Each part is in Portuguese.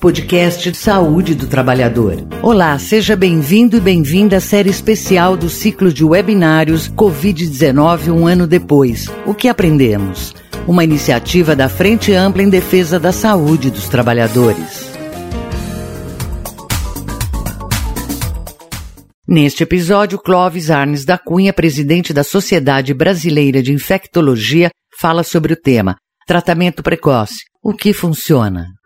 podcast Saúde do Trabalhador. Olá, seja bem-vindo e bem-vinda à série especial do ciclo de webinários Covid-19 um ano depois. O que aprendemos? Uma iniciativa da Frente Ampla em Defesa da Saúde dos Trabalhadores. Neste episódio, Clóvis Arnes da Cunha, presidente da Sociedade Brasileira de Infectologia, fala sobre o tema Tratamento precoce. O que funciona?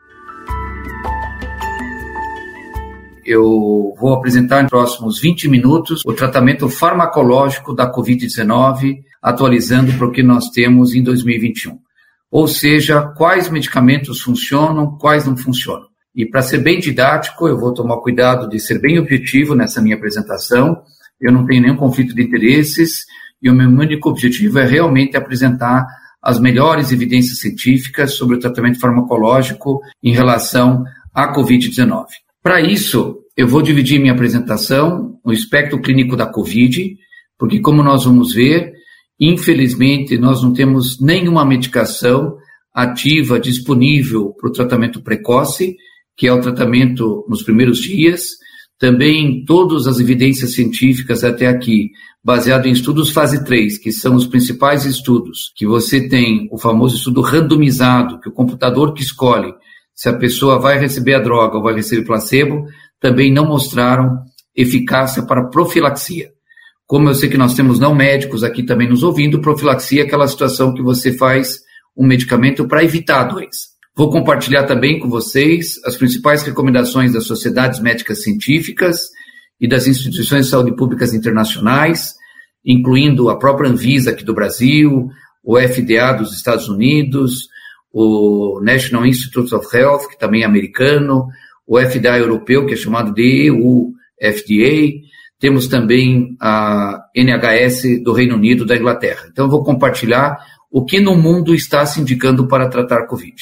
Eu vou apresentar nos próximos 20 minutos o tratamento farmacológico da Covid-19, atualizando para o que nós temos em 2021. Ou seja, quais medicamentos funcionam, quais não funcionam. E para ser bem didático, eu vou tomar cuidado de ser bem objetivo nessa minha apresentação. Eu não tenho nenhum conflito de interesses e o meu único objetivo é realmente apresentar as melhores evidências científicas sobre o tratamento farmacológico em relação à Covid-19. Para isso, eu vou dividir minha apresentação no espectro clínico da Covid, porque, como nós vamos ver, infelizmente, nós não temos nenhuma medicação ativa disponível para o tratamento precoce, que é o tratamento nos primeiros dias. Também todas as evidências científicas até aqui, baseado em estudos fase 3, que são os principais estudos, que você tem o famoso estudo randomizado, que o computador que escolhe se a pessoa vai receber a droga ou vai receber placebo, também não mostraram eficácia para profilaxia. Como eu sei que nós temos não médicos aqui também nos ouvindo, profilaxia é aquela situação que você faz um medicamento para evitar a doença. Vou compartilhar também com vocês as principais recomendações das sociedades médicas científicas e das instituições de saúde públicas internacionais, incluindo a própria Anvisa aqui do Brasil, o FDA dos Estados Unidos, o National Institute of Health, que também é americano, o FDA europeu, que é chamado de FDA, temos também a NHS do Reino Unido, da Inglaterra. Então, eu vou compartilhar o que no mundo está se indicando para tratar Covid.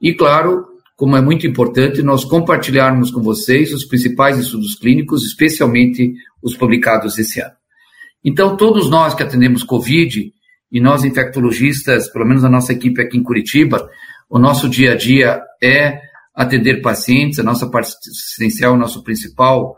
E, claro, como é muito importante, nós compartilharmos com vocês os principais estudos clínicos, especialmente os publicados esse ano. Então, todos nós que atendemos Covid, e nós infectologistas, pelo menos a nossa equipe aqui em Curitiba, o nosso dia a dia é atender pacientes, a nossa parte assistencial, o nosso principal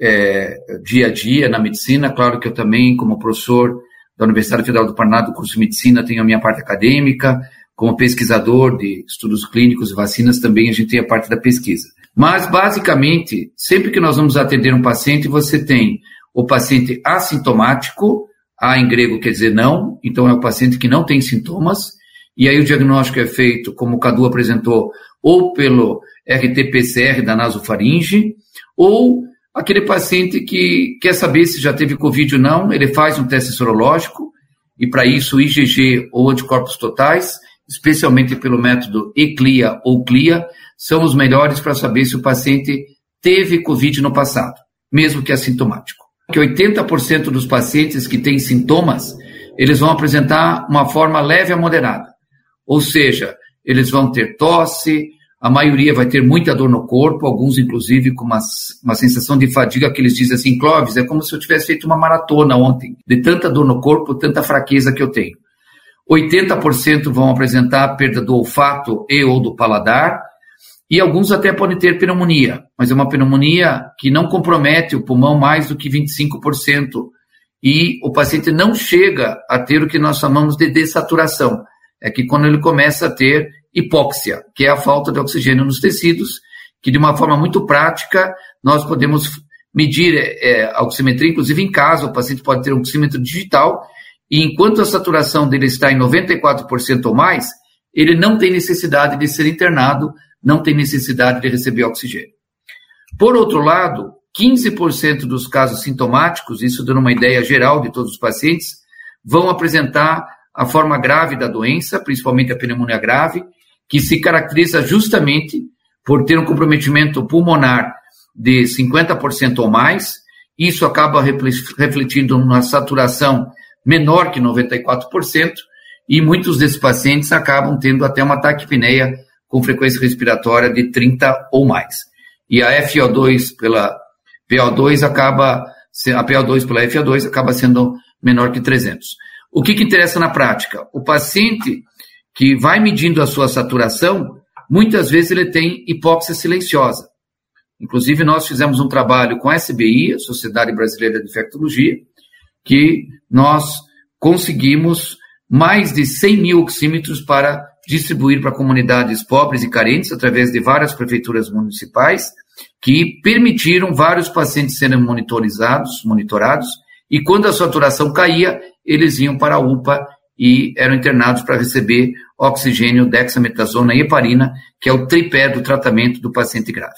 é, dia a dia na medicina. Claro que eu também, como professor da Universidade Federal do Paraná, do curso de medicina, tenho a minha parte acadêmica, como pesquisador de estudos clínicos e vacinas, também a gente tem a parte da pesquisa. Mas, basicamente, sempre que nós vamos atender um paciente, você tem o paciente assintomático, a em grego quer dizer não, então é o paciente que não tem sintomas, e aí o diagnóstico é feito, como o Cadu apresentou, ou pelo RT-PCR da nasofaringe, ou aquele paciente que quer saber se já teve Covid ou não, ele faz um teste sorológico, e para isso IgG ou anticorpos totais, especialmente pelo método ECLIA ou CLIA, são os melhores para saber se o paciente teve Covid no passado, mesmo que assintomático que 80% dos pacientes que têm sintomas, eles vão apresentar uma forma leve a moderada. Ou seja, eles vão ter tosse, a maioria vai ter muita dor no corpo, alguns inclusive com uma, uma sensação de fadiga que eles dizem assim, Clóvis, é como se eu tivesse feito uma maratona ontem, de tanta dor no corpo, tanta fraqueza que eu tenho. 80% vão apresentar perda do olfato e ou do paladar, e alguns até podem ter pneumonia, mas é uma pneumonia que não compromete o pulmão mais do que 25%. E o paciente não chega a ter o que nós chamamos de dessaturação. É que quando ele começa a ter hipóxia, que é a falta de oxigênio nos tecidos, que de uma forma muito prática nós podemos medir é, a oximetria, inclusive em casa, o paciente pode ter um oxímetro digital, e enquanto a saturação dele está em 94% ou mais, ele não tem necessidade de ser internado não tem necessidade de receber oxigênio. Por outro lado, 15% dos casos sintomáticos, isso dando uma ideia geral de todos os pacientes, vão apresentar a forma grave da doença, principalmente a pneumonia grave, que se caracteriza justamente por ter um comprometimento pulmonar de 50% ou mais. Isso acaba refletindo uma saturação menor que 94%, e muitos desses pacientes acabam tendo até uma taquipneia com frequência respiratória de 30 ou mais. E a FO2 pela PO2 acaba, a PO2 pela FO2 acaba sendo menor que 300. O que, que interessa na prática? O paciente que vai medindo a sua saturação, muitas vezes ele tem hipóxia silenciosa. Inclusive, nós fizemos um trabalho com a SBI, a Sociedade Brasileira de Infectologia, que nós conseguimos mais de 100 mil oxímetros para distribuir para comunidades pobres e carentes através de várias prefeituras municipais, que permitiram vários pacientes serem monitorizados, monitorados, e quando a saturação caía, eles iam para a UPA e eram internados para receber oxigênio, dexametasona e heparina, que é o tripé do tratamento do paciente grave.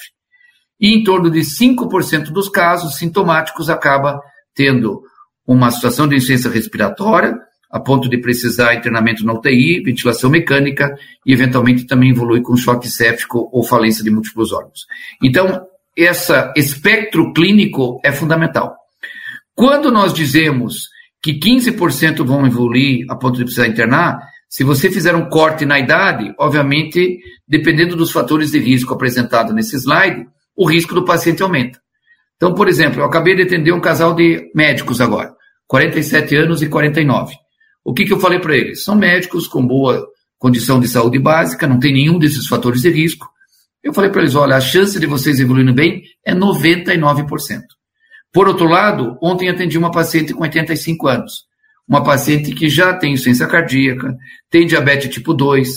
E em torno de 5% dos casos sintomáticos acaba tendo uma situação de insuficiência respiratória, a ponto de precisar internamento na UTI, ventilação mecânica e eventualmente também evolui com choque séptico ou falência de múltiplos órgãos. Então, esse espectro clínico é fundamental. Quando nós dizemos que 15% vão evoluir a ponto de precisar internar, se você fizer um corte na idade, obviamente, dependendo dos fatores de risco apresentados nesse slide, o risco do paciente aumenta. Então, por exemplo, eu acabei de atender um casal de médicos agora, 47 anos e 49. O que, que eu falei para eles? São médicos com boa condição de saúde básica, não tem nenhum desses fatores de risco. Eu falei para eles: olha, a chance de vocês evoluindo bem é 99%. Por outro lado, ontem atendi uma paciente com 85 anos, uma paciente que já tem insuficiência cardíaca, tem diabetes tipo 2,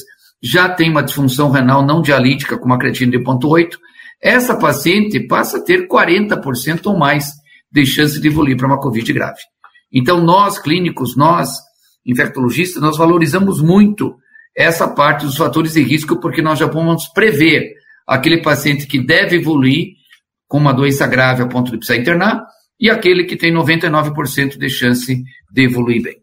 já tem uma disfunção renal não dialítica com uma creatina de 0,8. Essa paciente passa a ter 40% ou mais de chance de evoluir para uma COVID grave. Então, nós clínicos, nós infectologistas, nós valorizamos muito essa parte dos fatores de risco, porque nós já vamos prever aquele paciente que deve evoluir com uma doença grave a ponto de precisar internar e aquele que tem 99% de chance de evoluir bem.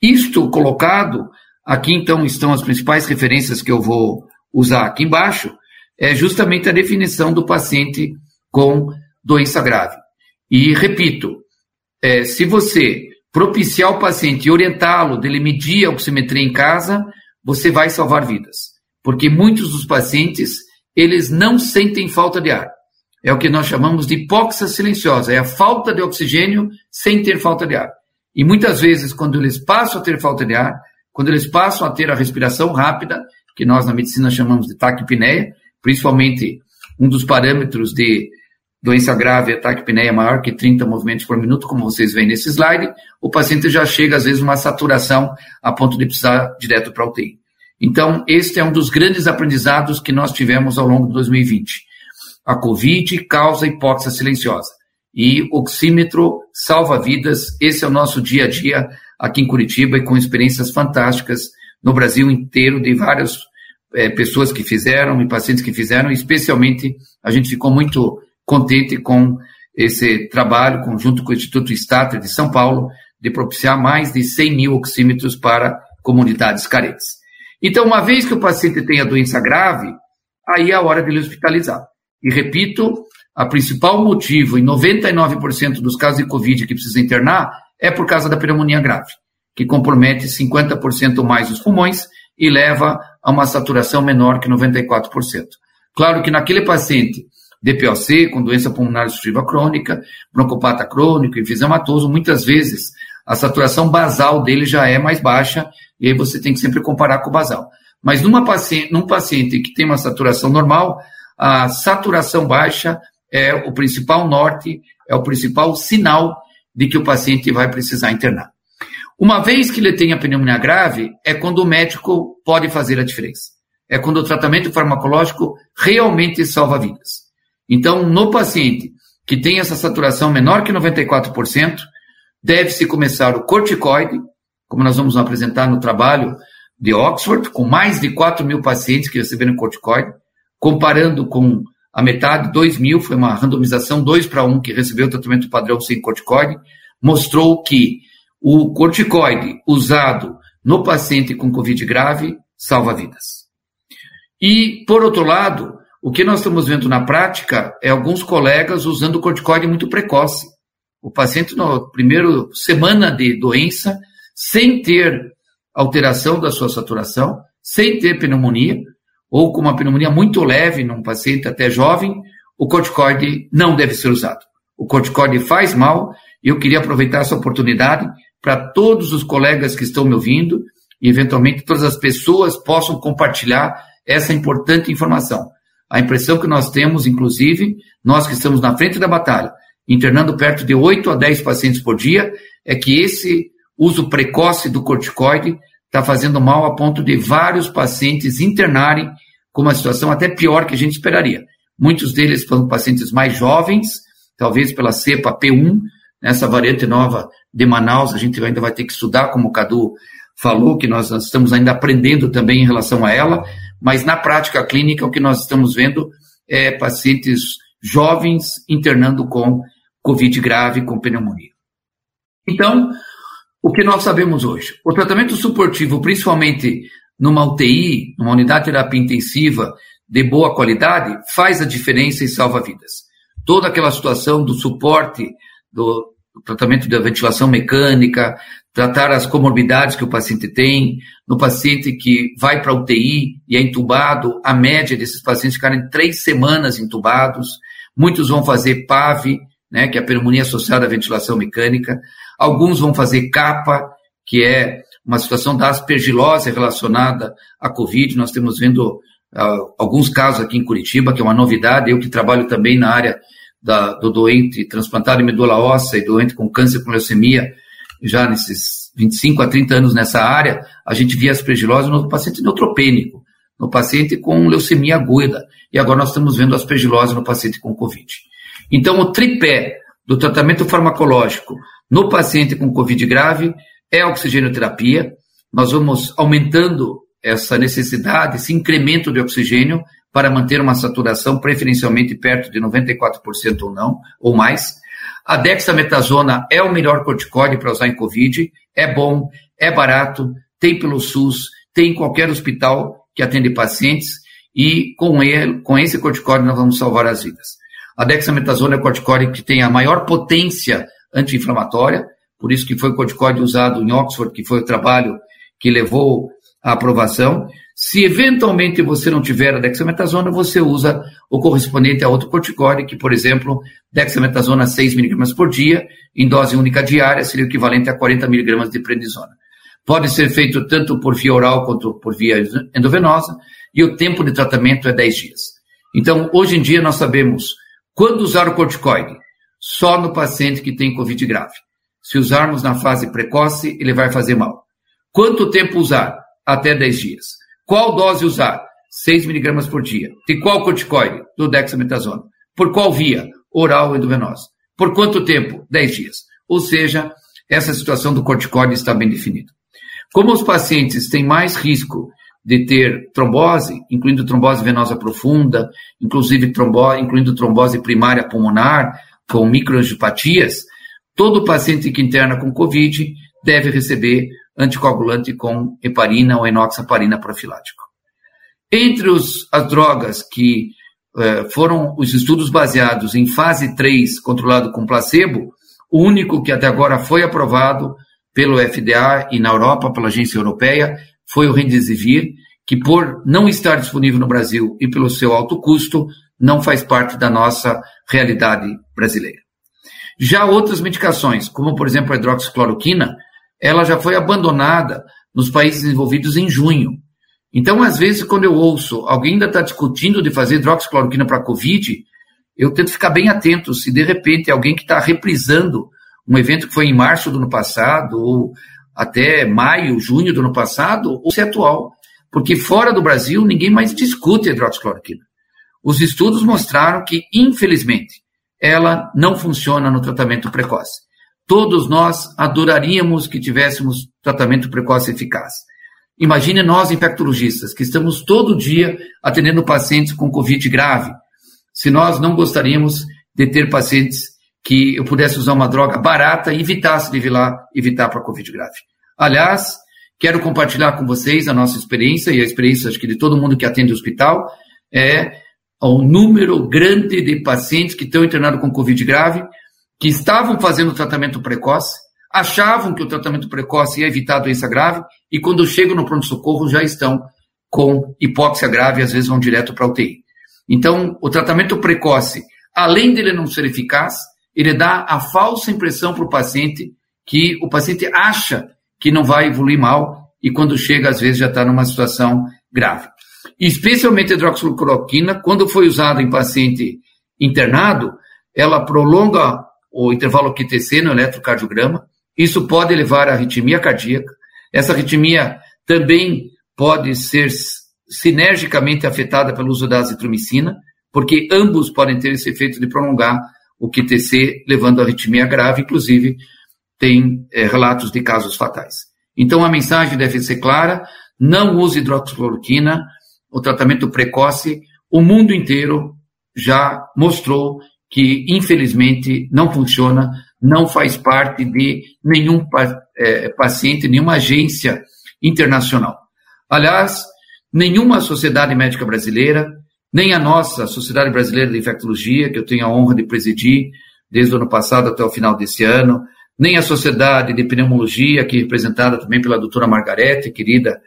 Isto colocado, aqui então estão as principais referências que eu vou usar aqui embaixo, é justamente a definição do paciente com doença grave. E repito, é, se você propiciar o paciente e orientá-lo dele medir a oximetria em casa, você vai salvar vidas. Porque muitos dos pacientes, eles não sentem falta de ar. É o que nós chamamos de hipóxia silenciosa, é a falta de oxigênio sem ter falta de ar. E muitas vezes, quando eles passam a ter falta de ar, quando eles passam a ter a respiração rápida, que nós na medicina chamamos de taquipneia, principalmente um dos parâmetros de doença grave, ataque pneia maior que 30 movimentos por minuto, como vocês veem nesse slide, o paciente já chega, às vezes, uma saturação a ponto de precisar direto para a UTI. Então, este é um dos grandes aprendizados que nós tivemos ao longo de 2020. A COVID causa hipóxia silenciosa. E oxímetro salva vidas. Esse é o nosso dia a dia aqui em Curitiba e com experiências fantásticas no Brasil inteiro de várias é, pessoas que fizeram e pacientes que fizeram. Especialmente, a gente ficou muito contente com esse trabalho, conjunto com o Instituto Stata de São Paulo, de propiciar mais de 100 mil oxímetros para comunidades carentes. Então, uma vez que o paciente tem a doença grave, aí é a hora de ele hospitalizar. E repito, a principal motivo em 99% dos casos de Covid que precisa internar é por causa da pneumonia grave, que compromete 50% ou mais os pulmões e leva a uma saturação menor que 94%. Claro que naquele paciente DPOC, com doença pulmonar obstrutiva crônica, broncopata crônico, enfisematoso, muitas vezes a saturação basal dele já é mais baixa, e aí você tem que sempre comparar com o basal. Mas numa paciente, num paciente que tem uma saturação normal, a saturação baixa é o principal norte, é o principal sinal de que o paciente vai precisar internar. Uma vez que ele tem a pneumonia grave, é quando o médico pode fazer a diferença. É quando o tratamento farmacológico realmente salva vidas. Então, no paciente que tem essa saturação menor que 94%, deve-se começar o corticoide, como nós vamos apresentar no trabalho de Oxford, com mais de 4 mil pacientes que receberam corticoide, comparando com a metade, 2 mil, foi uma randomização 2 para 1 que recebeu o tratamento padrão sem corticoide, mostrou que o corticoide usado no paciente com Covid grave salva vidas. E, por outro lado, o que nós estamos vendo na prática é alguns colegas usando corticoide muito precoce. O paciente, na primeira semana de doença, sem ter alteração da sua saturação, sem ter pneumonia, ou com uma pneumonia muito leve num paciente até jovem, o corticoide não deve ser usado. O corticoide faz mal e eu queria aproveitar essa oportunidade para todos os colegas que estão me ouvindo e, eventualmente, todas as pessoas possam compartilhar essa importante informação. A impressão que nós temos, inclusive, nós que estamos na frente da batalha, internando perto de 8 a 10 pacientes por dia, é que esse uso precoce do corticoide está fazendo mal a ponto de vários pacientes internarem com uma situação até pior que a gente esperaria. Muitos deles são pacientes mais jovens, talvez pela cepa P1, nessa variante nova de Manaus, a gente ainda vai ter que estudar, como o Cadu falou, que nós estamos ainda aprendendo também em relação a ela, mas na prática clínica o que nós estamos vendo é pacientes jovens internando com Covid grave, com pneumonia. Então, o que nós sabemos hoje? O tratamento suportivo, principalmente numa UTI, numa unidade de terapia intensiva de boa qualidade, faz a diferença e salva vidas. Toda aquela situação do suporte, do, tratamento da ventilação mecânica, tratar as comorbidades que o paciente tem, no paciente que vai para UTI e é entubado, a média desses pacientes ficarem três semanas entubados, muitos vão fazer PAV, né, que é a pneumonia associada à ventilação mecânica, alguns vão fazer capa, que é uma situação da aspergilose relacionada à Covid, nós temos vendo uh, alguns casos aqui em Curitiba, que é uma novidade, eu que trabalho também na área da, do doente transplantado em medula óssea e doente com câncer com leucemia, já nesses 25 a 30 anos nessa área, a gente via aspergilose no paciente neutropênico, no paciente com leucemia aguda, e agora nós estamos vendo aspergilose no paciente com Covid. Então, o tripé do tratamento farmacológico no paciente com Covid grave é a oxigenoterapia. Nós vamos aumentando essa necessidade, esse incremento de oxigênio para manter uma saturação preferencialmente perto de 94% ou não, ou mais. A dexametasona é o melhor corticoide para usar em Covid, é bom, é barato, tem pelo SUS, tem em qualquer hospital que atende pacientes e com ele, com esse corticoide nós vamos salvar as vidas. A dexametasona é o corticoide que tem a maior potência anti-inflamatória, por isso que foi o corticoide usado em Oxford, que foi o trabalho que levou à aprovação. Se eventualmente você não tiver a dexametasona, você usa o correspondente a outro corticoide, que, por exemplo, dexametasona 6 mg por dia, em dose única diária, seria equivalente a 40 mg de prednisona. Pode ser feito tanto por via oral quanto por via endovenosa, e o tempo de tratamento é 10 dias. Então, hoje em dia, nós sabemos quando usar o corticoide. Só no paciente que tem Covid grave. Se usarmos na fase precoce, ele vai fazer mal. Quanto tempo usar? Até 10 dias. Qual dose usar? 6 miligramas por dia. De qual corticoide? Do dexametasona. Por qual via? Oral endovenosa. Por quanto tempo? 10 dias. Ou seja, essa situação do corticoide está bem definida. Como os pacientes têm mais risco de ter trombose, incluindo trombose venosa profunda, inclusive trombose, incluindo trombose primária pulmonar, com microangiopatias, todo paciente que interna com COVID deve receber anticoagulante com heparina ou enoxaparina profilático. Entre os, as drogas que eh, foram os estudos baseados em fase 3, controlado com placebo, o único que até agora foi aprovado pelo FDA e na Europa, pela agência europeia, foi o Remdesivir, que por não estar disponível no Brasil e pelo seu alto custo, não faz parte da nossa realidade brasileira. Já outras medicações, como por exemplo a hidroxicloroquina, ela já foi abandonada nos países desenvolvidos em junho. Então, às vezes, quando eu ouço alguém ainda está discutindo de fazer hidroxicloroquina para Covid, eu tento ficar bem atento se de repente alguém que está reprisando um evento que foi em março do ano passado, ou até maio, junho do ano passado, ou se é atual. Porque fora do Brasil, ninguém mais discute hidroxicloroquina. Os estudos mostraram que, infelizmente, ela não funciona no tratamento precoce. Todos nós adoraríamos que tivéssemos tratamento precoce eficaz. Imagine nós, infectologistas, que estamos todo dia atendendo pacientes com Covid grave. Se nós não gostaríamos de ter pacientes que eu pudesse usar uma droga barata e evitasse de evitar, evitar para Covid grave. Aliás, quero compartilhar com vocês a nossa experiência e a experiência acho que de todo mundo que atende o hospital, é o número grande de pacientes que estão internados com Covid grave que estavam fazendo tratamento precoce, achavam que o tratamento precoce ia evitar a doença grave, e quando chegam no pronto-socorro já estão com hipóxia grave às vezes vão direto para a UTI. Então, o tratamento precoce, além dele não ser eficaz, ele dá a falsa impressão para o paciente que o paciente acha que não vai evoluir mal e quando chega, às vezes, já está numa situação grave. especialmente a hidroxicloroquina, quando foi usada em paciente internado, ela prolonga o intervalo QTC no eletrocardiograma, isso pode levar à arritmia cardíaca. Essa arritmia também pode ser sinergicamente afetada pelo uso da azitromicina, porque ambos podem ter esse efeito de prolongar o QTC, levando à arritmia grave, inclusive tem é, relatos de casos fatais. Então a mensagem deve ser clara: não use hidroxicloroquina, o tratamento precoce, o mundo inteiro já mostrou que, infelizmente, não funciona, não faz parte de nenhum é, paciente, nenhuma agência internacional. Aliás, nenhuma sociedade médica brasileira, nem a nossa Sociedade Brasileira de Infectologia, que eu tenho a honra de presidir desde o ano passado até o final desse ano, nem a Sociedade de Pneumologia, que é representada também pela doutora Margarete, querida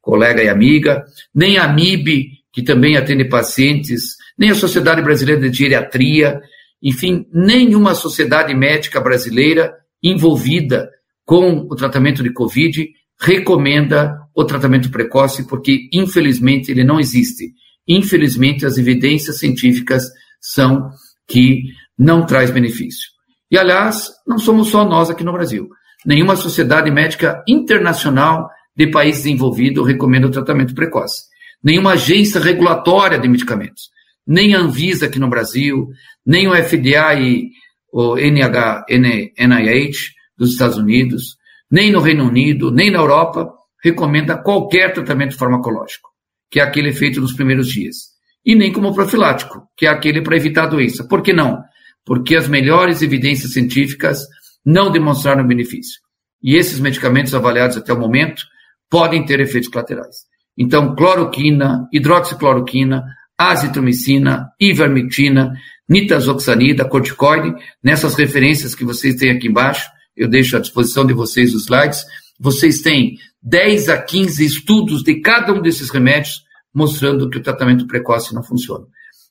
colega e amiga, nem a MIB, que também atende pacientes, nem a Sociedade Brasileira de Geriatria, enfim, nenhuma sociedade médica brasileira envolvida com o tratamento de Covid recomenda o tratamento precoce, porque infelizmente ele não existe. Infelizmente as evidências científicas são que não traz benefício. E aliás, não somos só nós aqui no Brasil. Nenhuma sociedade médica internacional de país desenvolvido recomenda o tratamento precoce. Nenhuma agência regulatória de medicamentos, nem a Anvisa aqui no Brasil, nem o FDA e o NH, NIH dos Estados Unidos, nem no Reino Unido, nem na Europa, recomenda qualquer tratamento farmacológico, que é aquele feito nos primeiros dias. E nem como profilático, que é aquele para evitar a doença. Por que não? Porque as melhores evidências científicas não demonstraram benefício. E esses medicamentos avaliados até o momento podem ter efeitos colaterais. Então, cloroquina, hidroxicloroquina, azitromicina, ivermectina, nitazoxanida, corticoide, nessas referências que vocês têm aqui embaixo, eu deixo à disposição de vocês os slides, vocês têm 10 a 15 estudos de cada um desses remédios mostrando que o tratamento precoce não funciona.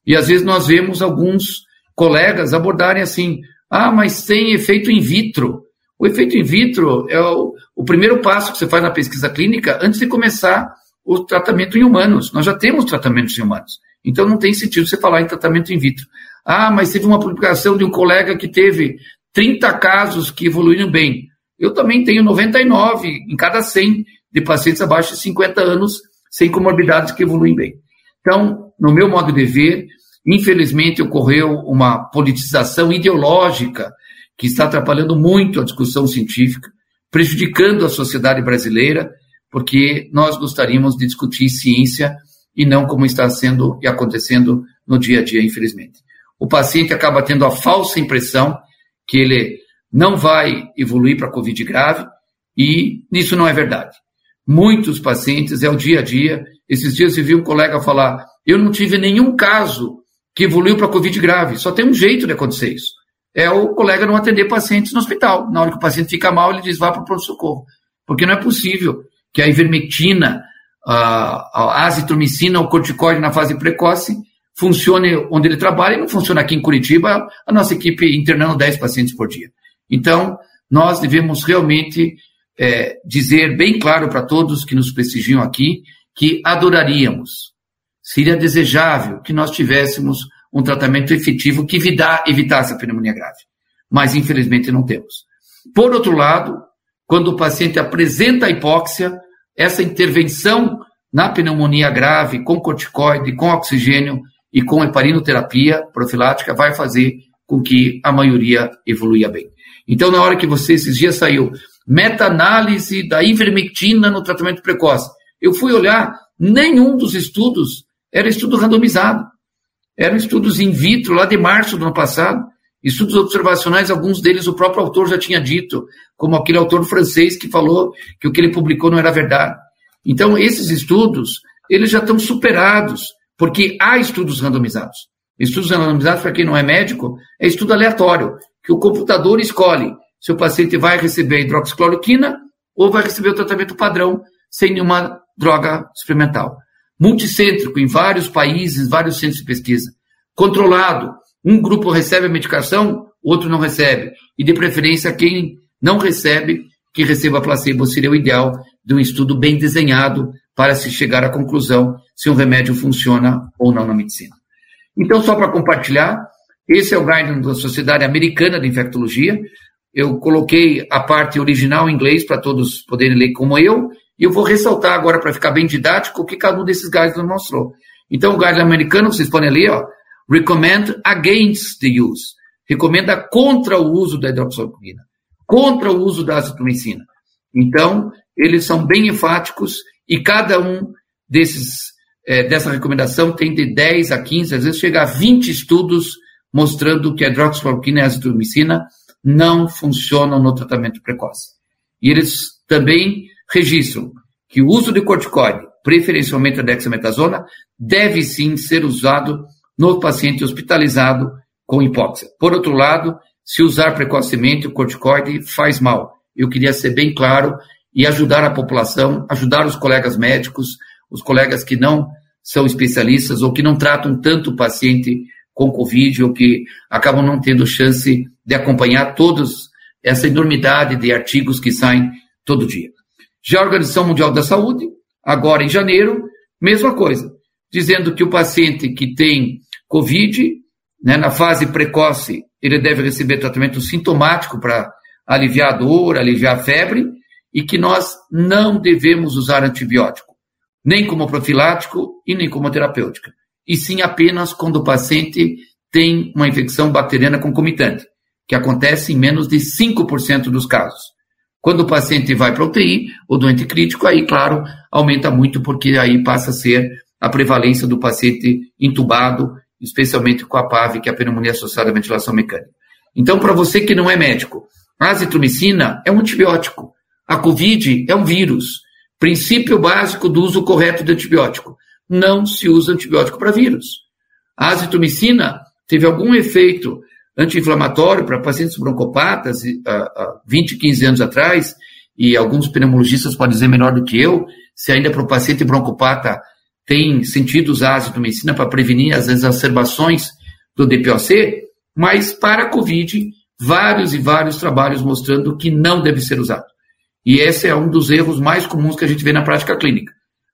E às vezes nós vemos alguns colegas abordarem assim: ah, mas tem efeito in vitro. O efeito in vitro é o, o primeiro passo que você faz na pesquisa clínica antes de começar o tratamento em humanos. Nós já temos tratamentos em humanos. Então não tem sentido você falar em tratamento in vitro. Ah, mas teve uma publicação de um colega que teve 30 casos que evoluíram bem. Eu também tenho 99 em cada 100 de pacientes abaixo de 50 anos sem comorbidades que evoluem bem. Então, no meu modo de ver, infelizmente ocorreu uma politização ideológica que está atrapalhando muito a discussão científica, prejudicando a sociedade brasileira, porque nós gostaríamos de discutir ciência e não como está sendo e acontecendo no dia a dia, infelizmente. O paciente acaba tendo a falsa impressão que ele não vai evoluir para Covid grave e isso não é verdade. Muitos pacientes, é o dia a dia. Esses dias eu vi um colega falar: eu não tive nenhum caso que evoluiu para Covid grave. Só tem um jeito de acontecer isso é o colega não atender pacientes no hospital. Na hora que o paciente fica mal, ele diz vá para o pronto-socorro. Porque não é possível que a ivermectina, a azitromicina, o corticoide na fase precoce funcione onde ele trabalha e não funciona aqui em Curitiba, a nossa equipe internando 10 pacientes por dia. Então, nós devemos realmente é, dizer bem claro para todos que nos prestigiam aqui que adoraríamos, seria desejável que nós tivéssemos um tratamento efetivo que evitasse a pneumonia grave. Mas, infelizmente, não temos. Por outro lado, quando o paciente apresenta a hipóxia, essa intervenção na pneumonia grave com corticoide, com oxigênio e com heparinoterapia profilática vai fazer com que a maioria evolua bem. Então, na hora que você, esses dias saiu, meta-análise da ivermectina no tratamento precoce, eu fui olhar, nenhum dos estudos era estudo randomizado. Eram estudos in vitro lá de março do ano passado, estudos observacionais, alguns deles o próprio autor já tinha dito, como aquele autor francês que falou que o que ele publicou não era verdade. Então, esses estudos, eles já estão superados, porque há estudos randomizados. Estudos randomizados, para quem não é médico, é estudo aleatório, que o computador escolhe se o paciente vai receber hidroxicloroquina ou vai receber o tratamento padrão sem nenhuma droga experimental multicêntrico em vários países, vários centros de pesquisa, controlado. Um grupo recebe a medicação, outro não recebe. E de preferência, quem não recebe, que receba placebo seria o ideal de um estudo bem desenhado para se chegar à conclusão se um remédio funciona ou não na medicina. Então, só para compartilhar, esse é o guideline da Sociedade Americana de Infectologia. Eu coloquei a parte original em inglês para todos poderem ler como eu, e eu vou ressaltar agora, para ficar bem didático, o que cada um desses guidelines mostrou. Então, o guideline americano, vocês podem ler, ó, recommend against the use. Recomenda contra o uso da hidroxicloroquina, contra o uso da azitromicina. Então, eles são bem enfáticos e cada um desses é, dessa recomendação tem de 10 a 15, às vezes chega a 20 estudos mostrando que a hidroxicloroquina e a azitromicina não funcionam no tratamento precoce. E eles também registram que o uso de corticoide, preferencialmente a dexametasona, deve sim ser usado no paciente hospitalizado com hipóxia. Por outro lado, se usar precocemente o corticoide faz mal. Eu queria ser bem claro e ajudar a população, ajudar os colegas médicos, os colegas que não são especialistas ou que não tratam tanto o paciente com Covid ou que acabam não tendo chance de acompanhar todos essa enormidade de artigos que saem todo dia. Já a Organização Mundial da Saúde, agora em janeiro, mesma coisa, dizendo que o paciente que tem Covid, né, na fase precoce, ele deve receber tratamento sintomático para aliviar a dor, aliviar a febre, e que nós não devemos usar antibiótico, nem como profilático e nem como terapêutica, e sim apenas quando o paciente tem uma infecção bacteriana concomitante, que acontece em menos de 5% dos casos. Quando o paciente vai para UTI, o doente crítico, aí, claro, aumenta muito, porque aí passa a ser a prevalência do paciente entubado, especialmente com a PAV, que é a pneumonia associada à ventilação mecânica. Então, para você que não é médico, a azitromicina é um antibiótico. A Covid é um vírus. Princípio básico do uso correto de antibiótico. Não se usa antibiótico para vírus. A azitromicina teve algum efeito anti-inflamatório para pacientes broncopatas há 20, 15 anos atrás, e alguns pneumologistas podem dizer melhor do que eu, se ainda para o paciente broncopata tem sentido usar azitromicina para prevenir as exacerbações do DPOC, mas para a Covid, vários e vários trabalhos mostrando que não deve ser usado. E esse é um dos erros mais comuns que a gente vê na prática clínica.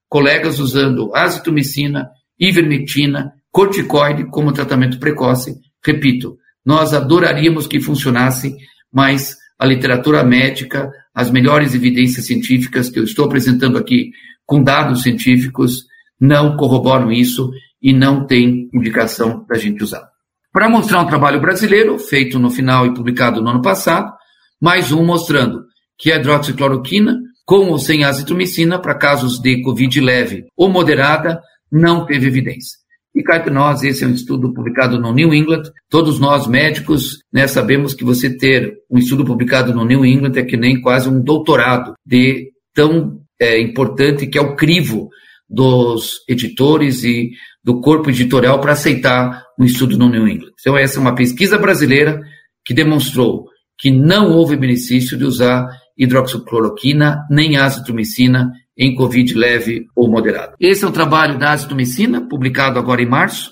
Colegas usando azitromicina, ivermectina, corticoide como tratamento precoce. Repito, nós adoraríamos que funcionasse, mas a literatura médica, as melhores evidências científicas que eu estou apresentando aqui com dados científicos não corroboram isso e não tem indicação da gente usar. Para mostrar um trabalho brasileiro, feito no final e publicado no ano passado, mais um mostrando que a hidroxicloroquina, com ou sem azitromicina, para casos de Covid leve ou moderada, não teve evidência. E cá nós, esse é um estudo publicado no New England. Todos nós, médicos, né, sabemos que você ter um estudo publicado no New England é que nem quase um doutorado de tão é, importante que é o crivo dos editores e do corpo editorial para aceitar um estudo no New England. Então, essa é uma pesquisa brasileira que demonstrou que não houve benefício de usar hidroxicloroquina nem azitromicina em Covid leve ou moderado. Esse é o trabalho da azitromicina, publicado agora em março,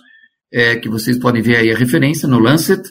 é, que vocês podem ver aí a referência no Lancet,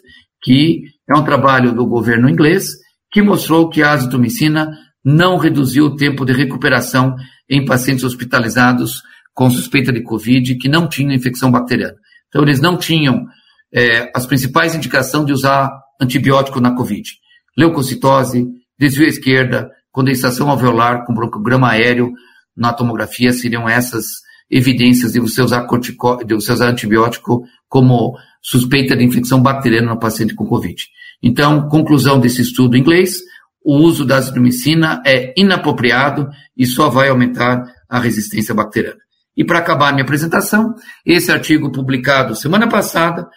que é um trabalho do governo inglês, que mostrou que a azitromicina não reduziu o tempo de recuperação em pacientes hospitalizados com suspeita de Covid que não tinham infecção bacteriana. Então, eles não tinham é, as principais indicações de usar antibiótico na Covid. Leucocitose, desvio à esquerda, condensação alveolar com broncograma aéreo na tomografia seriam essas evidências de você usar cortico, de você usar antibiótico como suspeita de infecção bacteriana no paciente com Covid. Então, conclusão desse estudo inglês, o uso da azitromicina é inapropriado e só vai aumentar a resistência bacteriana. E para acabar minha apresentação, esse artigo publicado semana passada,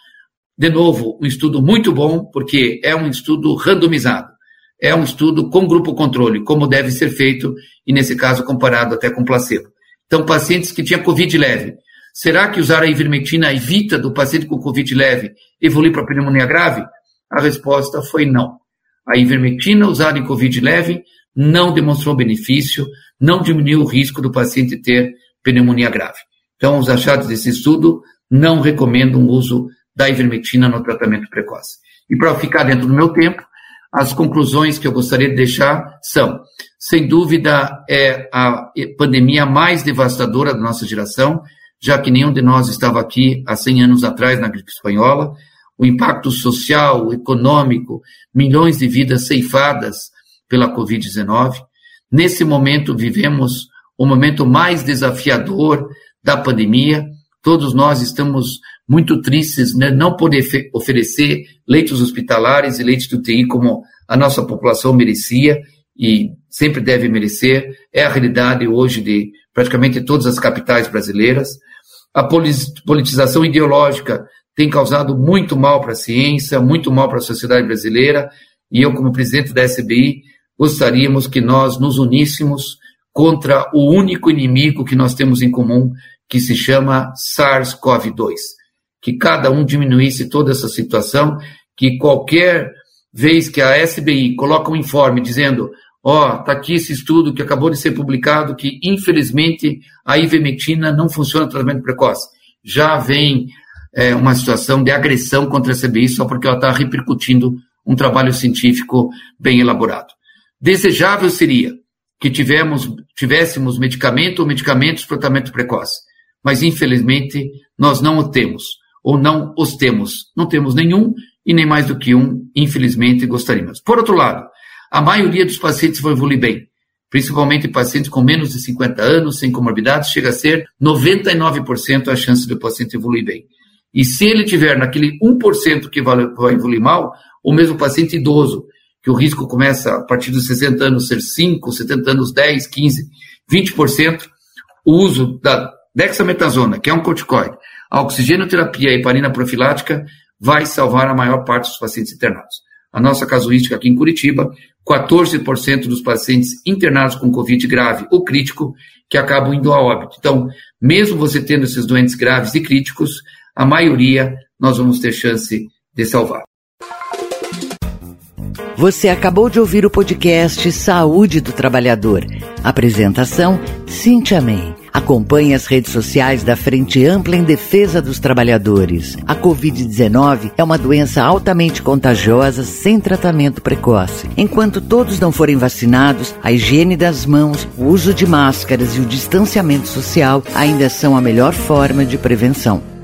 de novo, um estudo muito bom, porque é um estudo randomizado é um estudo com grupo controle, como deve ser feito, e nesse caso comparado até com placebo. Então, pacientes que tinham Covid leve, será que usar a ivermectina evita do paciente com Covid leve evoluir para pneumonia grave? A resposta foi não. A ivermectina usada em Covid leve não demonstrou benefício, não diminuiu o risco do paciente ter pneumonia grave. Então, os achados desse estudo não recomendam o uso da ivermectina no tratamento precoce. E para ficar dentro do meu tempo, as conclusões que eu gostaria de deixar são, sem dúvida, é a pandemia mais devastadora da nossa geração, já que nenhum de nós estava aqui há 100 anos atrás na gripe espanhola, o impacto social, econômico, milhões de vidas ceifadas pela Covid-19. Nesse momento, vivemos o momento mais desafiador da pandemia. Todos nós estamos muito tristes né, não poder oferecer leitos hospitalares e leitos de UTI como a nossa população merecia e sempre deve merecer. É a realidade hoje de praticamente todas as capitais brasileiras. A politização ideológica tem causado muito mal para a ciência, muito mal para a sociedade brasileira, e eu, como presidente da SBI, gostaríamos que nós nos uníssemos contra o único inimigo que nós temos em comum, que se chama SARS-CoV-2. Que cada um diminuísse toda essa situação, que qualquer vez que a SBI coloca um informe dizendo ó, oh, tá aqui esse estudo que acabou de ser publicado que, infelizmente, a ivermectina não funciona no tratamento precoce. Já vem é, uma situação de agressão contra a CBI só porque ela está repercutindo um trabalho científico bem elaborado. Desejável seria que tivemos, tivéssemos medicamento ou medicamentos para tratamento precoce, mas infelizmente nós não o temos, ou não os temos. Não temos nenhum e nem mais do que um, infelizmente gostaríamos. Por outro lado, a maioria dos pacientes vai evoluir bem, principalmente pacientes com menos de 50 anos, sem comorbidades, chega a ser 99% a chance do paciente evoluir bem. E se ele tiver naquele 1% que vai, evoluir mal, o mesmo paciente idoso, que o risco começa a partir dos 60 anos ser 5, 70 anos 10, 15, 20%, o uso da dexametasona, que é um corticoide, a oxigenoterapia e heparina profilática vai salvar a maior parte dos pacientes internados. A nossa casuística aqui em Curitiba, 14% dos pacientes internados com Covid grave ou crítico que acabam indo a óbito. Então, mesmo você tendo esses doentes graves e críticos, a maioria nós vamos ter chance de salvar. Você acabou de ouvir o podcast Saúde do Trabalhador. Apresentação: Cintia May. Acompanhe as redes sociais da Frente Ampla em Defesa dos Trabalhadores. A Covid-19 é uma doença altamente contagiosa sem tratamento precoce. Enquanto todos não forem vacinados, a higiene das mãos, o uso de máscaras e o distanciamento social ainda são a melhor forma de prevenção.